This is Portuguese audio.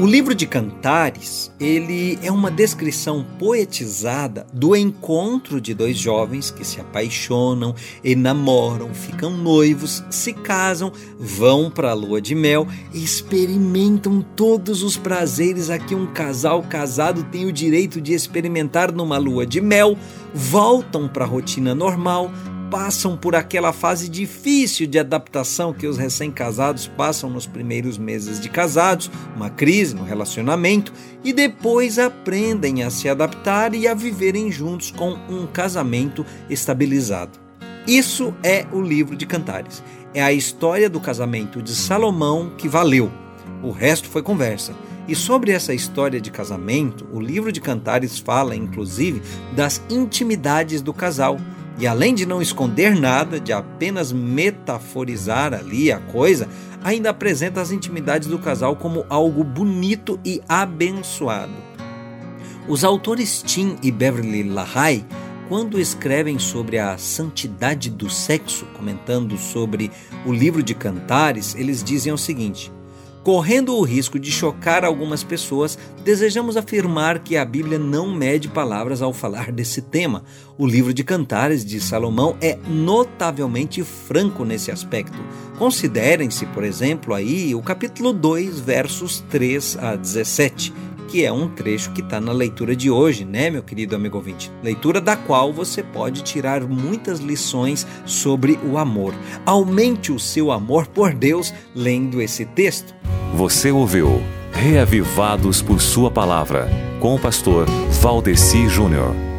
O livro de Cantares, ele é uma descrição poetizada do encontro de dois jovens que se apaixonam, enamoram, ficam noivos, se casam, vão para a lua de mel e experimentam todos os prazeres. A que um casal casado tem o direito de experimentar numa lua de mel, voltam para a rotina normal, passam por aquela fase difícil de adaptação que os recém-casados passam nos primeiros meses de casados, uma crise no relacionamento, e depois aprendem a se adaptar e a viverem juntos com um casamento estabilizado. Isso é o livro de Cantares. É a história do casamento de Salomão que valeu. O resto foi conversa. E sobre essa história de casamento, o livro de Cantares fala, inclusive, das intimidades do casal e além de não esconder nada, de apenas metaforizar ali a coisa, ainda apresenta as intimidades do casal como algo bonito e abençoado. Os autores Tim e Beverly LaHaye, quando escrevem sobre a santidade do sexo, comentando sobre o livro de Cantares, eles dizem o seguinte: Correndo o risco de chocar algumas pessoas, desejamos afirmar que a Bíblia não mede palavras ao falar desse tema. O livro de Cantares de Salomão é notavelmente franco nesse aspecto. Considerem-se, por exemplo, aí o capítulo 2, versos 3 a 17 que é um trecho que está na leitura de hoje, né, meu querido amigo ouvinte? Leitura da qual você pode tirar muitas lições sobre o amor. Aumente o seu amor por Deus lendo esse texto. Você ouviu Reavivados por Sua Palavra, com o pastor Valdeci Júnior.